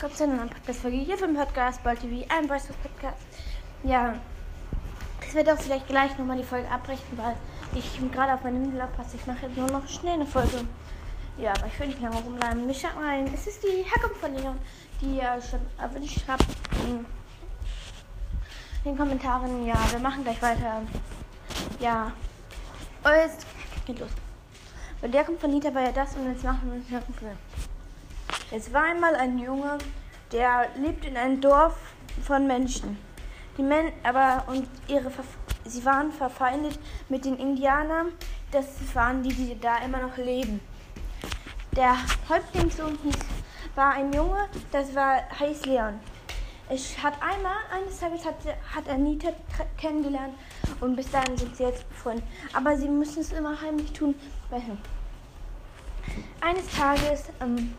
kommt zu einem Podcast Folge hier vom Podcast Ball TV, ein Voice Podcast. Ja, ich werde auch vielleicht gleich nochmal die Folge abbrechen, weil ich gerade auf meine Nudel aufpasse. Ich mache jetzt nur noch schnell eine Folge. Ja, aber ich will nicht lange rumbleiben. Ich schaut rein. Es ist die Herkunft von Leon, die ihr schon erwünscht habt in den Kommentaren. Ja, wir machen gleich weiter. Ja, und jetzt geht los. Bei der kommt von Nita war ja das und jetzt machen wir den Herkunft von es war einmal ein Junge, der lebt in einem Dorf von Menschen. Die Men aber und ihre sie waren verfeindet mit den Indianern. Das waren die, die da immer noch leben. Der Häuptlingssohn hieß, war ein Junge, das war heiß Leon. Es hat einmal, eines Tages hat, hat Anita kennengelernt und bis dahin sind sie jetzt befreundet. Aber sie müssen es immer heimlich tun. Eines Tages ähm,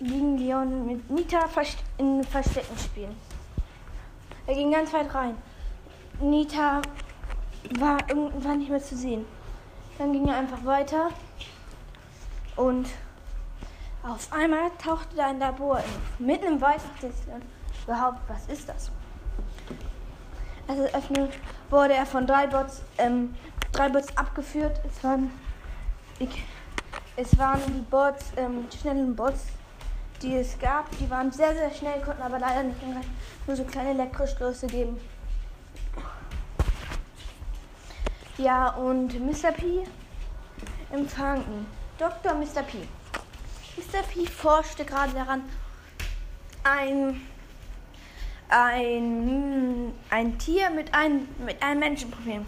ging Leon mit Nita in Verstecken spielen. Er ging ganz weit rein. Nita war irgendwann nicht mehr zu sehen. Dann ging er einfach weiter und auf einmal tauchte da ein Labor auf. Mitten im Wald überhaupt, was ist das? Also öffnet wurde er von drei Bots, ähm, drei Bots abgeführt. Es waren, ich, es waren die Bots, ähm, die schnellen Bots, die es gab. Die waren sehr, sehr schnell, konnten aber leider nicht nur so kleine Elektrostöße geben. Ja, und Mr. P empfangen. Dr. Mr. P. Mr. P forschte gerade daran, ein, ein, ein Tier mit einem, mit einem Menschenproblem.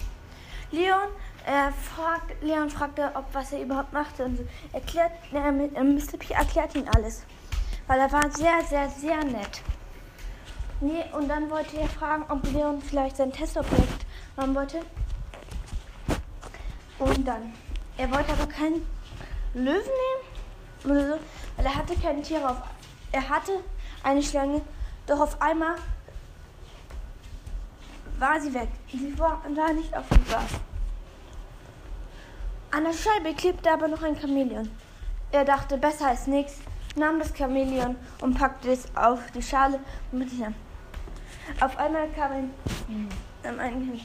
Leon, äh, fragt, Leon fragte, ob was er überhaupt machte und erklärt, äh, Mr. P erklärt ihm alles weil er war sehr, sehr, sehr nett. Nee, und dann wollte er fragen, ob Leon vielleicht sein Testobjekt haben wollte. Und dann. Er wollte aber keinen Löwen nehmen oder so, weil er hatte keine Tiere auf. Er hatte eine Schlange, doch auf einmal war sie weg. Sie war, war nicht auf dem Glas. An der Scheibe klebte aber noch ein Chamäleon. Er dachte, besser als nichts nahm das Chamäleon und packte es auf die Schale mit an. Auf einmal kam ein, ähm, ein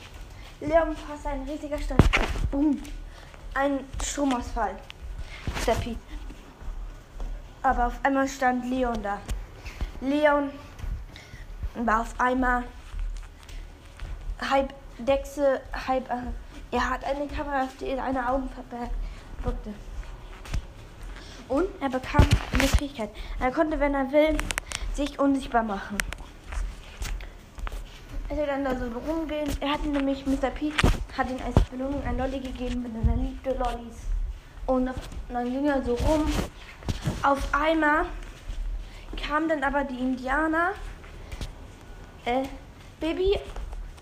Leon fasste ein riesiger Stein. Boom. Ein Stromausfall. Steppi. Aber auf einmal stand Leon da. Leon war auf einmal halb Dechse, halb. Äh, er hat eine Kamera, auf die eine Augen verbergte. Und er bekam eine Fähigkeit. Er konnte, wenn er will, sich unsichtbar machen. Er soll dann da so rumgehen. Er hat nämlich, Mr. Pete hat ihm als Belohnung ein Lolli gegeben, denn er liebte Lollis. Und dann ging er so rum. Auf einmal kamen dann aber die Indianer. Äh, Baby,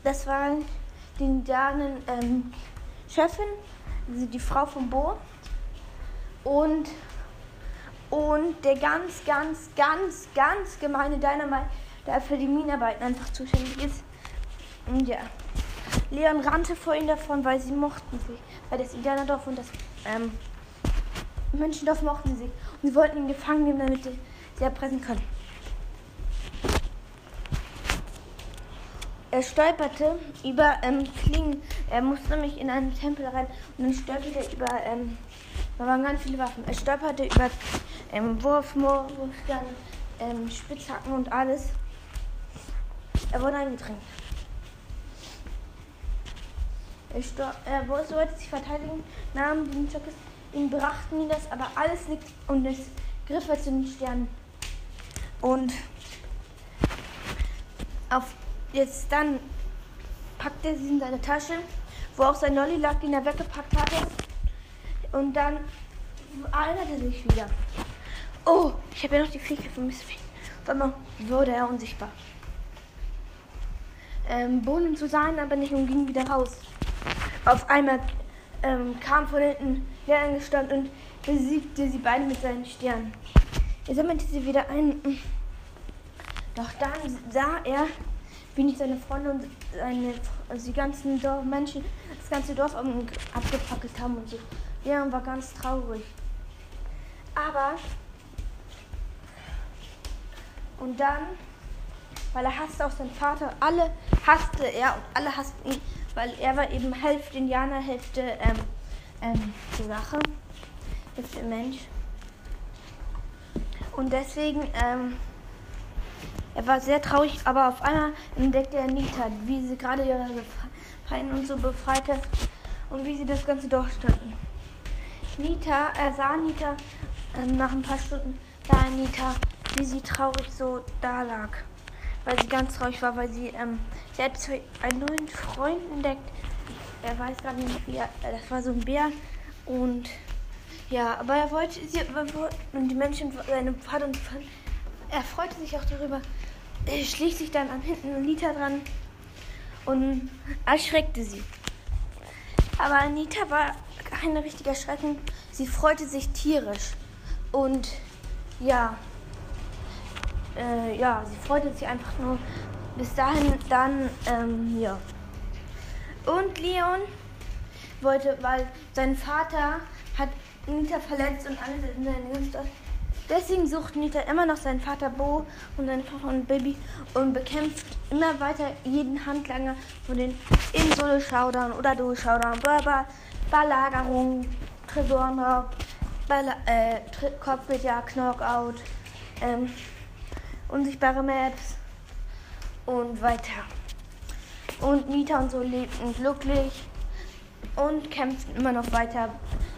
das waren die Indianen ähm, Chefin, also die Frau von Bo. Und und der ganz, ganz, ganz, ganz gemeine Dynamite, der für die Minenarbeiten einfach zuständig ist. Und ja. Leon rannte vor ihnen davon, weil sie mochten sich. Weil das Indianerdorf und das ähm, Menschendorf mochten sie. Und sie wollten ihn gefangen nehmen, damit sie, sie erpressen können. Er stolperte über ähm, Klingen. Er musste nämlich in einen Tempel rein und dann stolperte er über, ähm, da waren ganz viele Waffen. Er stolperte über ähm, Wurfmoor, dann ähm, Spitzhacken und alles. Er wurde eingedrängt. Er, er wollte sich verteidigen, nahmen den Chokes, ihm brachten ihn das, aber alles liegt und es griff er zu den Sternen. Und auf jetzt dann packte er sie in seine Tasche, wo auch sein Lolli lag, den er weggepackt hatte. Und dann erinnerte er sich wieder. Oh, ich habe ja noch die Fähigkeit von Mr. Warte mal, wurde er unsichtbar. Ähm, Bohnen zu sein, aber nicht und ging wieder raus. Auf einmal ähm, kam von hinten her angestanden und besiegte sie beide mit seinen Sternen. Er sammelte sie wieder ein. Doch dann sah er, wie nicht seine Freunde und seine, also die ganzen Dorf Menschen das ganze Dorf abgefackelt haben und so. Er war ganz traurig. Aber Und dann, weil er hasste auch seinen Vater, alle hasste er und alle hassten ihn, weil er war eben Hälfte Indianer, Hälfte ähm, ähm, die Sache, Hälfte Mensch. Und deswegen, ähm, er war sehr traurig, aber auf einmal entdeckte er Nita, wie sie gerade ihre Feinde und so befreite und wie sie das Ganze durchstanden. Nita, er sah Nita äh, nach ein paar Stunden, sah Nita, wie sie traurig so da lag. Weil sie ganz traurig war, weil sie, ähm, sie hat einen neuen Freund entdeckt. Er weiß gar nicht, wie er, äh, das war so ein Bär. Und ja, aber er wollte, sie, und die Menschen, seine Vater und er freute sich auch darüber. Er schließt sich dann an hinten Anita dran und erschreckte sie. Aber Anita war kein richtiger Schrecken. Sie freute sich tierisch. Und ja, äh, ja, sie freute sich einfach nur. Bis dahin dann, ähm, ja. Und Leon wollte, weil sein Vater hat Nita verletzt und alles in seine ganze Deswegen sucht Nita immer noch seinen Vater Bo und seine Frau und Baby und bekämpft immer weiter jeden Handlanger von den in Solo-Showdown oder Duo-Showdown, Belagerung, Tresorraub, Balla äh, Cockpit-Jagd, Knockout, ähm, unsichtbare Maps und weiter. Und Nita und so lebten glücklich und kämpften immer noch weiter,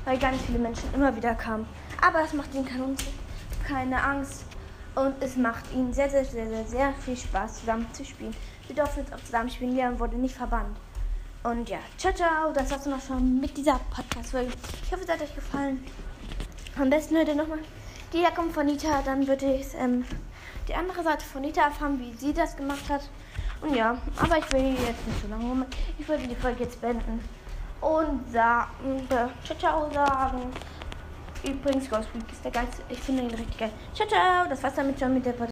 weil ganz viele Menschen immer wieder kamen. Aber es macht ihnen keinen keine Angst. Und es macht ihnen sehr, sehr, sehr, sehr, sehr viel Spaß, zusammen zu spielen. Sie durften jetzt auch zusammen spielen, Leon wurde nicht verbannt. Und ja, ciao, ciao. Das war's noch schon mit dieser Podcast-Folge. Ich hoffe, es hat euch gefallen. Am besten ihr nochmal die Herkunft von Nita. Dann würde ich ähm, die andere Seite von Nita erfahren, wie sie das gemacht hat. Und ja, aber ich will jetzt nicht so lange rum. Ich würde die Folge jetzt beenden. Und sagen, äh, ciao, ciao sagen. Übrigens, Ghost Week ist der geilste. Ich finde ihn richtig geil. Ciao, ciao. Das war's damit schon mit der Podcast.